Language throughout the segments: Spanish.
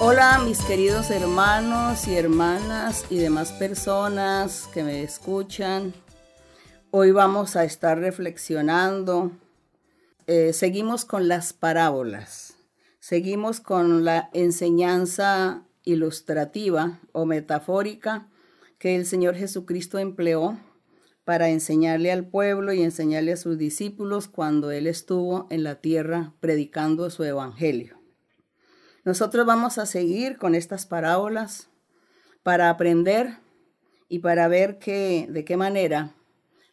Hola mis queridos hermanos y hermanas y demás personas que me escuchan. Hoy vamos a estar reflexionando. Eh, seguimos con las parábolas. Seguimos con la enseñanza ilustrativa o metafórica que el Señor Jesucristo empleó para enseñarle al pueblo y enseñarle a sus discípulos cuando Él estuvo en la tierra predicando su evangelio. Nosotros vamos a seguir con estas parábolas para aprender y para ver que, de qué manera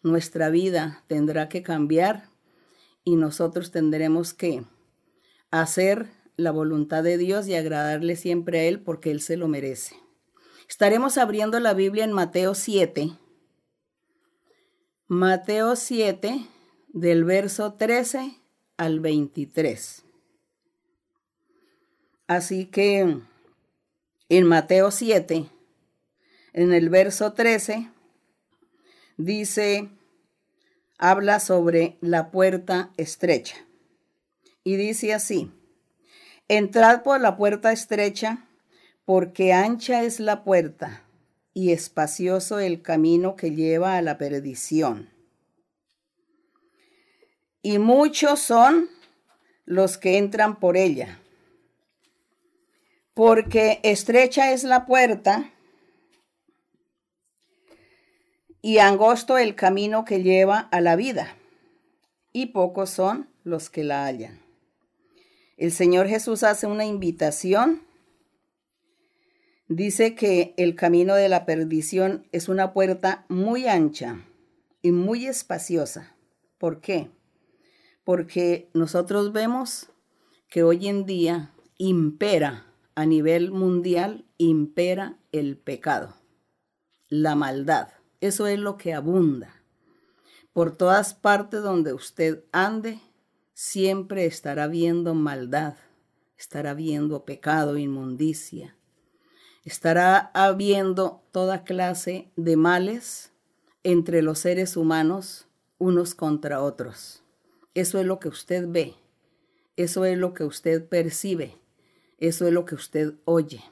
nuestra vida tendrá que cambiar y nosotros tendremos que hacer la voluntad de Dios y agradarle siempre a Él porque Él se lo merece. Estaremos abriendo la Biblia en Mateo 7. Mateo 7 del verso 13 al 23. Así que en Mateo 7, en el verso 13, dice, habla sobre la puerta estrecha. Y dice así, entrad por la puerta estrecha, porque ancha es la puerta y espacioso el camino que lleva a la perdición. Y muchos son los que entran por ella porque estrecha es la puerta y angosto el camino que lleva a la vida, y pocos son los que la hallan. El Señor Jesús hace una invitación. Dice que el camino de la perdición es una puerta muy ancha y muy espaciosa. ¿Por qué? Porque nosotros vemos que hoy en día impera a nivel mundial impera el pecado, la maldad. Eso es lo que abunda. Por todas partes donde usted ande, siempre estará viendo maldad, estará viendo pecado, inmundicia. Estará habiendo toda clase de males entre los seres humanos unos contra otros. Eso es lo que usted ve, eso es lo que usted percibe eso es lo que usted oye.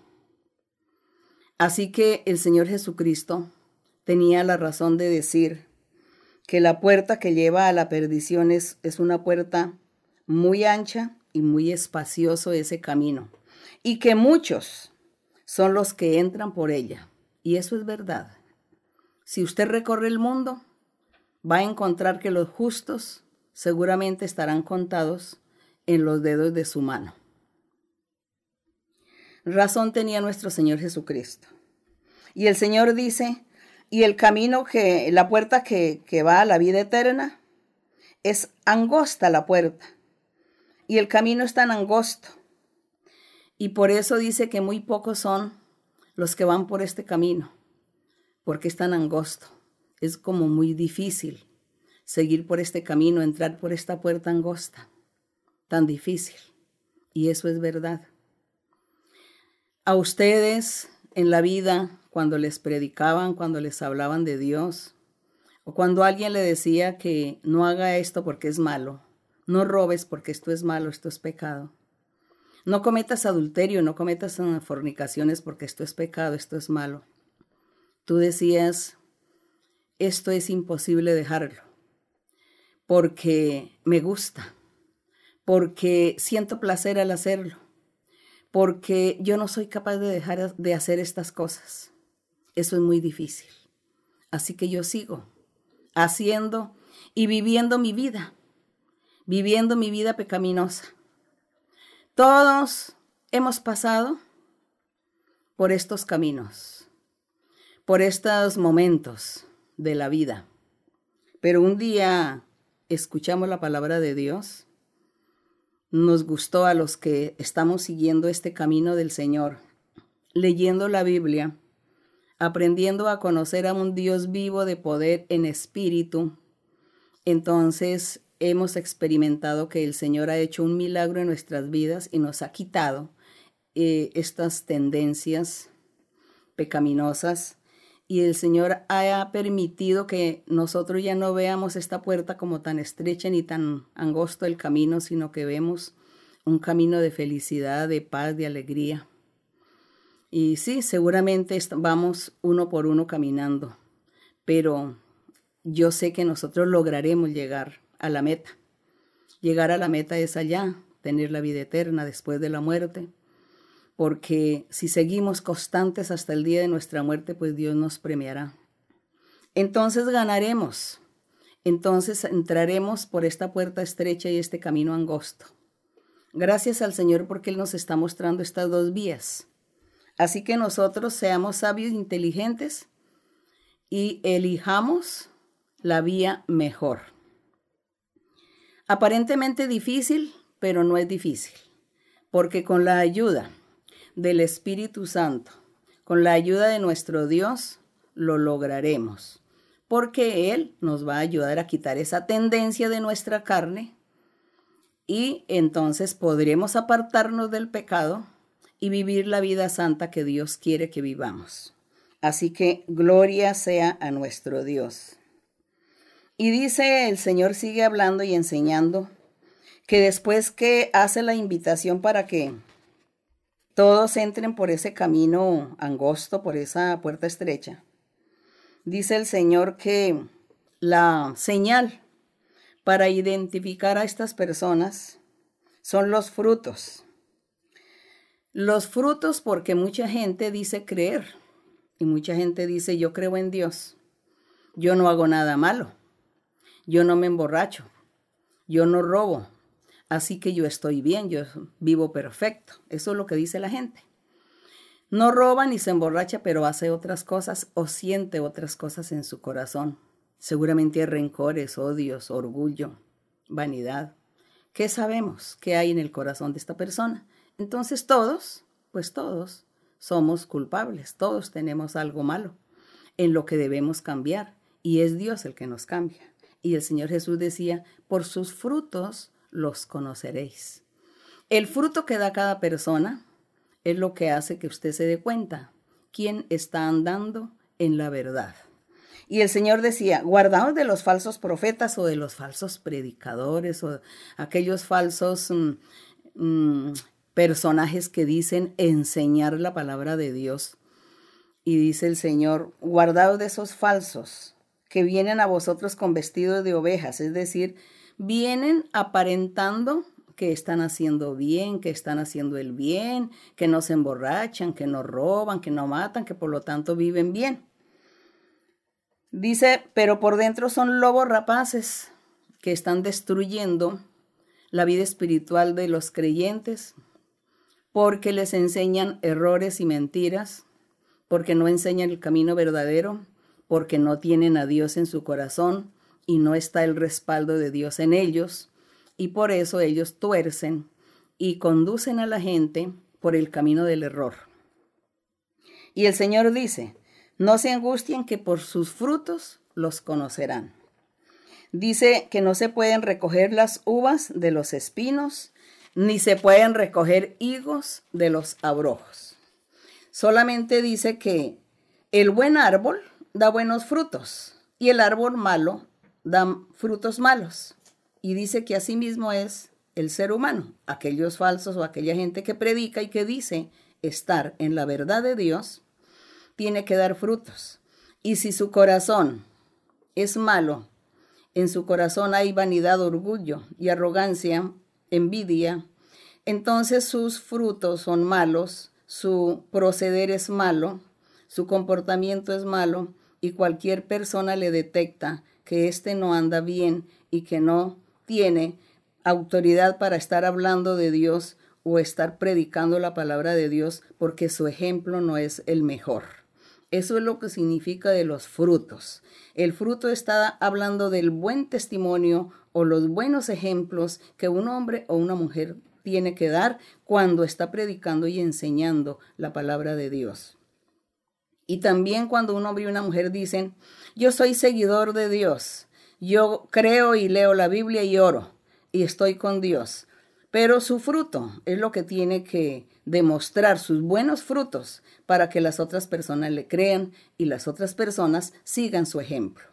Así que el Señor Jesucristo tenía la razón de decir que la puerta que lleva a la perdición es, es una puerta muy ancha y muy espacioso ese camino, y que muchos son los que entran por ella. Y eso es verdad. Si usted recorre el mundo, va a encontrar que los justos seguramente estarán contados en los dedos de su mano. Razón tenía nuestro Señor Jesucristo. Y el Señor dice, y el camino que, la puerta que, que va a la vida eterna, es angosta la puerta. Y el camino es tan angosto. Y por eso dice que muy pocos son los que van por este camino, porque es tan angosto. Es como muy difícil seguir por este camino, entrar por esta puerta angosta. Tan difícil. Y eso es verdad a ustedes en la vida cuando les predicaban, cuando les hablaban de Dios, o cuando alguien le decía que no haga esto porque es malo, no robes porque esto es malo, esto es pecado. No cometas adulterio, no cometas fornicaciones porque esto es pecado, esto es malo. Tú decías, esto es imposible dejarlo, porque me gusta, porque siento placer al hacerlo porque yo no soy capaz de dejar de hacer estas cosas. Eso es muy difícil. Así que yo sigo haciendo y viviendo mi vida, viviendo mi vida pecaminosa. Todos hemos pasado por estos caminos, por estos momentos de la vida. Pero un día escuchamos la palabra de Dios nos gustó a los que estamos siguiendo este camino del Señor, leyendo la Biblia, aprendiendo a conocer a un Dios vivo de poder en espíritu, entonces hemos experimentado que el Señor ha hecho un milagro en nuestras vidas y nos ha quitado eh, estas tendencias pecaminosas y el Señor ha permitido que nosotros ya no veamos esta puerta como tan estrecha ni tan angosto el camino, sino que vemos un camino de felicidad, de paz, de alegría. Y sí, seguramente vamos uno por uno caminando, pero yo sé que nosotros lograremos llegar a la meta. Llegar a la meta es allá, tener la vida eterna después de la muerte, porque si seguimos constantes hasta el día de nuestra muerte, pues Dios nos premiará. Entonces ganaremos, entonces entraremos por esta puerta estrecha y este camino angosto. Gracias al Señor porque Él nos está mostrando estas dos vías. Así que nosotros seamos sabios e inteligentes y elijamos la vía mejor. Aparentemente difícil, pero no es difícil, porque con la ayuda del Espíritu Santo, con la ayuda de nuestro Dios, lo lograremos, porque Él nos va a ayudar a quitar esa tendencia de nuestra carne y entonces podremos apartarnos del pecado y vivir la vida santa que Dios quiere que vivamos. Así que gloria sea a nuestro Dios. Y dice el Señor sigue hablando y enseñando que después que hace la invitación para que todos entren por ese camino angosto, por esa puerta estrecha, dice el Señor que la señal para identificar a estas personas son los frutos. Los frutos porque mucha gente dice creer y mucha gente dice yo creo en Dios. Yo no hago nada malo. Yo no me emborracho. Yo no robo. Así que yo estoy bien, yo vivo perfecto. Eso es lo que dice la gente. No roba ni se emborracha, pero hace otras cosas o siente otras cosas en su corazón. Seguramente hay rencores, odios, orgullo, vanidad. ¿Qué sabemos que hay en el corazón de esta persona? Entonces todos, pues todos, somos culpables, todos tenemos algo malo en lo que debemos cambiar y es Dios el que nos cambia. Y el Señor Jesús decía, por sus frutos los conoceréis. El fruto que da cada persona es lo que hace que usted se dé cuenta quién está andando en la verdad. Y el Señor decía, guardaos de los falsos profetas o de los falsos predicadores o aquellos falsos mm, mm, personajes que dicen enseñar la palabra de Dios. Y dice el Señor, guardaos de esos falsos que vienen a vosotros con vestidos de ovejas, es decir, vienen aparentando que están haciendo bien, que están haciendo el bien, que no se emborrachan, que no roban, que no matan, que por lo tanto viven bien. Dice, pero por dentro son lobos rapaces que están destruyendo la vida espiritual de los creyentes porque les enseñan errores y mentiras, porque no enseñan el camino verdadero, porque no tienen a Dios en su corazón y no está el respaldo de Dios en ellos, y por eso ellos tuercen y conducen a la gente por el camino del error. Y el Señor dice, no se angustien que por sus frutos los conocerán. Dice que no se pueden recoger las uvas de los espinos, ni se pueden recoger higos de los abrojos. Solamente dice que el buen árbol da buenos frutos y el árbol malo da frutos malos. Y dice que asimismo es el ser humano, aquellos falsos o aquella gente que predica y que dice estar en la verdad de Dios, tiene que dar frutos. Y si su corazón es malo, en su corazón hay vanidad, orgullo y arrogancia, envidia, entonces sus frutos son malos, su proceder es malo, su comportamiento es malo y cualquier persona le detecta que éste no anda bien y que no tiene autoridad para estar hablando de Dios o estar predicando la palabra de Dios porque su ejemplo no es el mejor. Eso es lo que significa de los frutos. El fruto está hablando del buen testimonio o los buenos ejemplos que un hombre o una mujer tiene que dar cuando está predicando y enseñando la palabra de Dios. Y también cuando un hombre y una mujer dicen, yo soy seguidor de Dios, yo creo y leo la Biblia y oro y estoy con Dios. Pero su fruto es lo que tiene que demostrar sus buenos frutos para que las otras personas le crean y las otras personas sigan su ejemplo.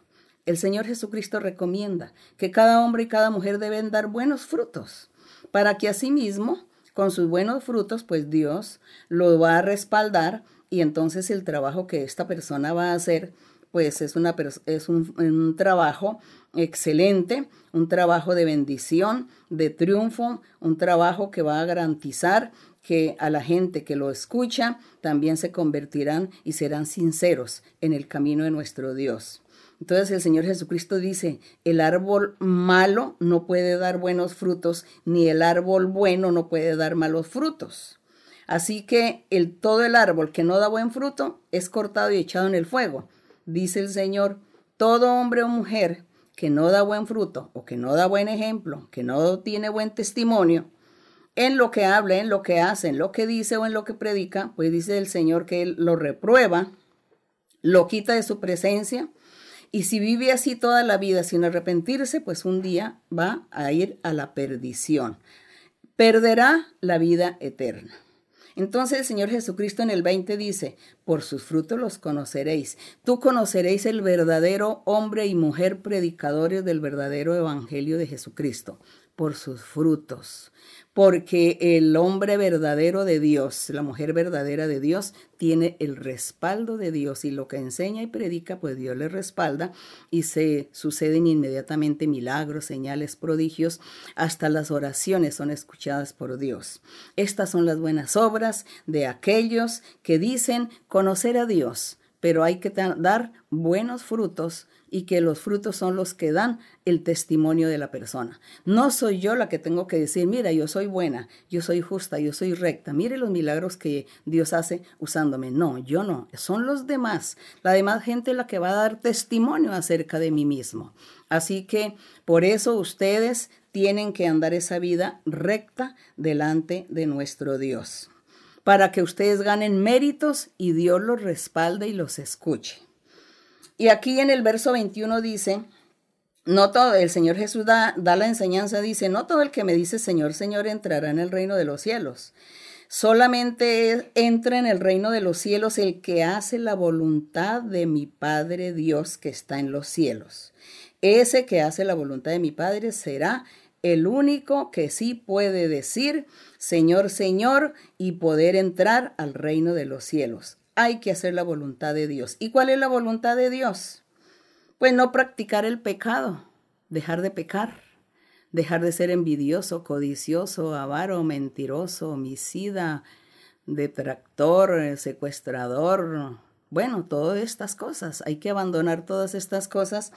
El Señor Jesucristo recomienda que cada hombre y cada mujer deben dar buenos frutos para que asimismo con sus buenos frutos, pues Dios lo va a respaldar y entonces el trabajo que esta persona va a hacer, pues es, una, es un, un trabajo excelente, un trabajo de bendición, de triunfo, un trabajo que va a garantizar que a la gente que lo escucha también se convertirán y serán sinceros en el camino de nuestro Dios. Entonces el Señor Jesucristo dice, el árbol malo no puede dar buenos frutos, ni el árbol bueno no puede dar malos frutos. Así que el, todo el árbol que no da buen fruto es cortado y echado en el fuego. Dice el Señor, todo hombre o mujer que no da buen fruto o que no da buen ejemplo, que no tiene buen testimonio, en lo que habla, en lo que hace, en lo que dice o en lo que predica, pues dice el Señor que Él lo reprueba, lo quita de su presencia y si vive así toda la vida sin arrepentirse, pues un día va a ir a la perdición. Perderá la vida eterna. Entonces el Señor Jesucristo en el 20 dice, por sus frutos los conoceréis. Tú conoceréis el verdadero hombre y mujer predicadores del verdadero evangelio de Jesucristo, por sus frutos porque el hombre verdadero de Dios, la mujer verdadera de Dios, tiene el respaldo de Dios y lo que enseña y predica, pues Dios le respalda y se suceden inmediatamente milagros, señales, prodigios, hasta las oraciones son escuchadas por Dios. Estas son las buenas obras de aquellos que dicen conocer a Dios, pero hay que dar buenos frutos y que los frutos son los que dan el testimonio de la persona. No soy yo la que tengo que decir, mira, yo soy buena, yo soy justa, yo soy recta, mire los milagros que Dios hace usándome. No, yo no, son los demás, la demás gente la que va a dar testimonio acerca de mí mismo. Así que por eso ustedes tienen que andar esa vida recta delante de nuestro Dios, para que ustedes ganen méritos y Dios los respalde y los escuche. Y aquí en el verso 21 dice, no todo, el Señor Jesús da, da la enseñanza, dice, no todo el que me dice Señor, Señor entrará en el reino de los cielos. Solamente entra en el reino de los cielos el que hace la voluntad de mi Padre Dios que está en los cielos. Ese que hace la voluntad de mi Padre será el único que sí puede decir, Señor, Señor, y poder entrar al reino de los cielos hay que hacer la voluntad de Dios. ¿Y cuál es la voluntad de Dios? Pues no practicar el pecado, dejar de pecar, dejar de ser envidioso, codicioso, avaro, mentiroso, homicida, detractor, secuestrador. Bueno, todas estas cosas. Hay que abandonar todas estas cosas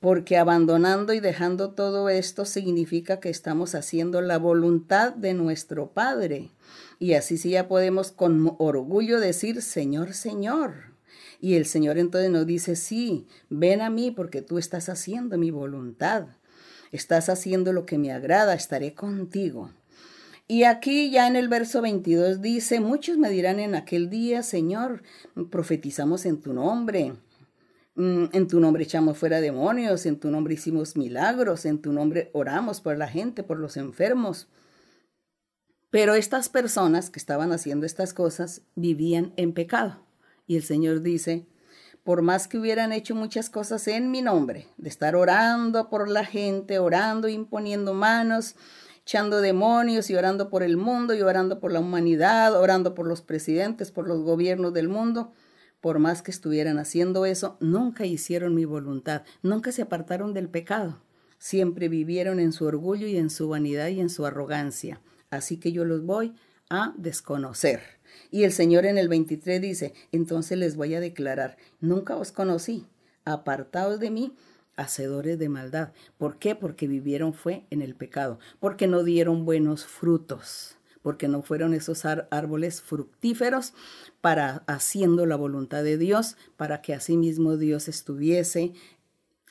porque abandonando y dejando todo esto significa que estamos haciendo la voluntad de nuestro Padre. Y así sí ya podemos con orgullo decir, Señor, Señor. Y el Señor entonces nos dice, sí, ven a mí porque tú estás haciendo mi voluntad. Estás haciendo lo que me agrada, estaré contigo. Y aquí ya en el verso 22 dice, muchos me dirán en aquel día, Señor, profetizamos en tu nombre Mm, en tu nombre echamos fuera demonios, en tu nombre hicimos milagros, en tu nombre oramos por la gente, por los enfermos. Pero estas personas que estaban haciendo estas cosas vivían en pecado. Y el Señor dice, por más que hubieran hecho muchas cosas en mi nombre, de estar orando por la gente, orando, imponiendo manos, echando demonios y orando por el mundo y orando por la humanidad, orando por los presidentes, por los gobiernos del mundo, por más que estuvieran haciendo eso, nunca hicieron mi voluntad, nunca se apartaron del pecado. Siempre vivieron en su orgullo y en su vanidad y en su arrogancia. Así que yo los voy a desconocer. Y el Señor en el 23 dice, entonces les voy a declarar, nunca os conocí, apartaos de mí, hacedores de maldad. ¿Por qué? Porque vivieron fue en el pecado, porque no dieron buenos frutos porque no fueron esos árboles fructíferos para haciendo la voluntad de Dios, para que asimismo Dios estuviese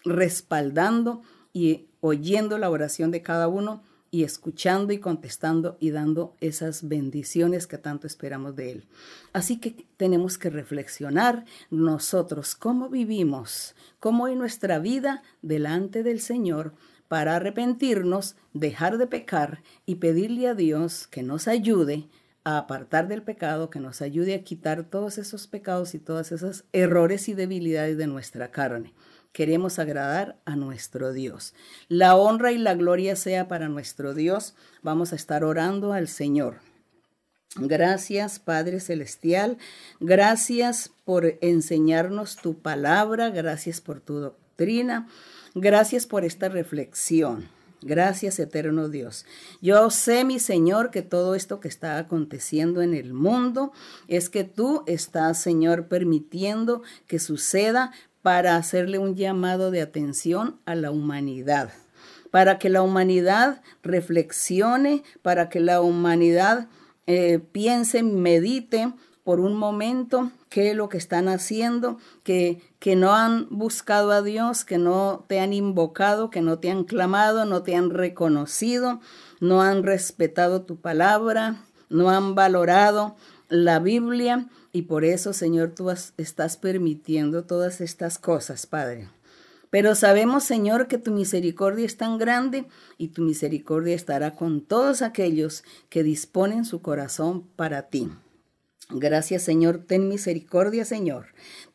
respaldando y oyendo la oración de cada uno y escuchando y contestando y dando esas bendiciones que tanto esperamos de Él. Así que tenemos que reflexionar nosotros cómo vivimos, cómo en nuestra vida delante del Señor para arrepentirnos, dejar de pecar y pedirle a Dios que nos ayude a apartar del pecado, que nos ayude a quitar todos esos pecados y todos esos errores y debilidades de nuestra carne. Queremos agradar a nuestro Dios. La honra y la gloria sea para nuestro Dios. Vamos a estar orando al Señor. Gracias, Padre Celestial. Gracias por enseñarnos tu palabra. Gracias por tu doctrina. Gracias por esta reflexión. Gracias, eterno Dios. Yo sé, mi Señor, que todo esto que está aconteciendo en el mundo es que tú estás, Señor, permitiendo que suceda para hacerle un llamado de atención a la humanidad, para que la humanidad reflexione, para que la humanidad eh, piense, medite por un momento qué es lo que están haciendo, que, que no han buscado a Dios, que no te han invocado, que no te han clamado, no te han reconocido, no han respetado tu palabra, no han valorado la Biblia y por eso, Señor, tú estás permitiendo todas estas cosas, Padre. Pero sabemos, Señor, que tu misericordia es tan grande y tu misericordia estará con todos aquellos que disponen su corazón para ti. Gracias, Señor. Ten misericordia, Señor.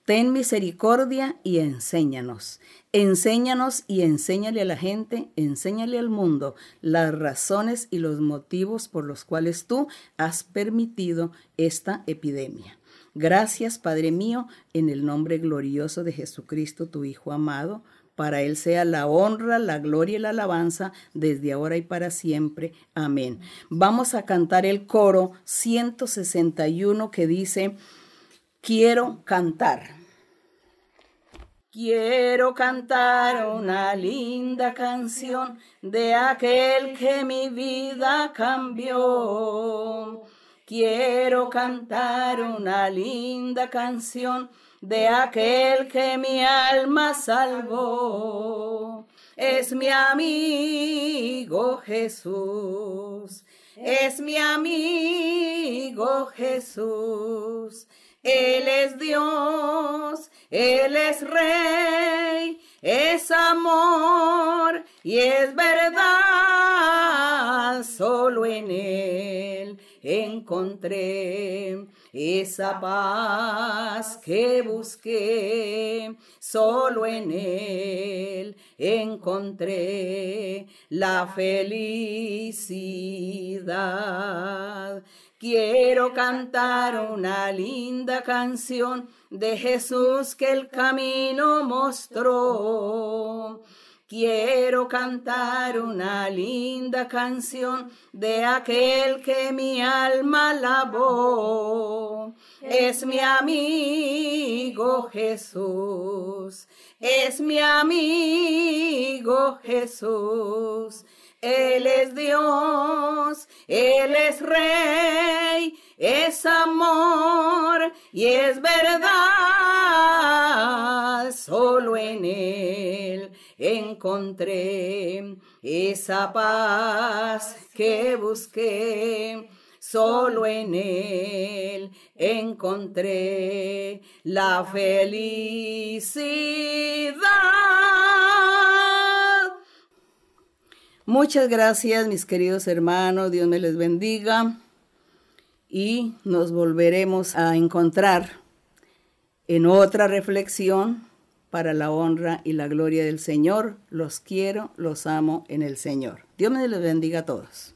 Ten misericordia y enséñanos. Enséñanos y enséñale a la gente, enséñale al mundo las razones y los motivos por los cuales tú has permitido esta epidemia. Gracias, Padre mío, en el nombre glorioso de Jesucristo, tu Hijo amado. Para Él sea la honra, la gloria y la alabanza desde ahora y para siempre. Amén. Vamos a cantar el coro 161 que dice, quiero cantar. Quiero cantar una linda canción de aquel que mi vida cambió Quiero cantar una linda canción de aquel que mi alma salvó. Es mi amigo Jesús, es mi amigo Jesús. Él es Dios, Él es Rey, es amor y es verdad solo en Él encontré esa paz que busqué, solo en Él encontré la felicidad. Quiero cantar una linda canción de Jesús que el camino mostró Quiero cantar una linda canción de aquel que mi alma lavó. Es mi amigo Jesús, es mi amigo Jesús. Él es Dios, Él es Rey, es amor y es verdad. Solo en Él encontré esa paz que busqué. Solo en Él encontré la felicidad. Muchas gracias, mis queridos hermanos. Dios me les bendiga. Y nos volveremos a encontrar en otra reflexión para la honra y la gloria del Señor. Los quiero, los amo en el Señor. Dios me los bendiga a todos.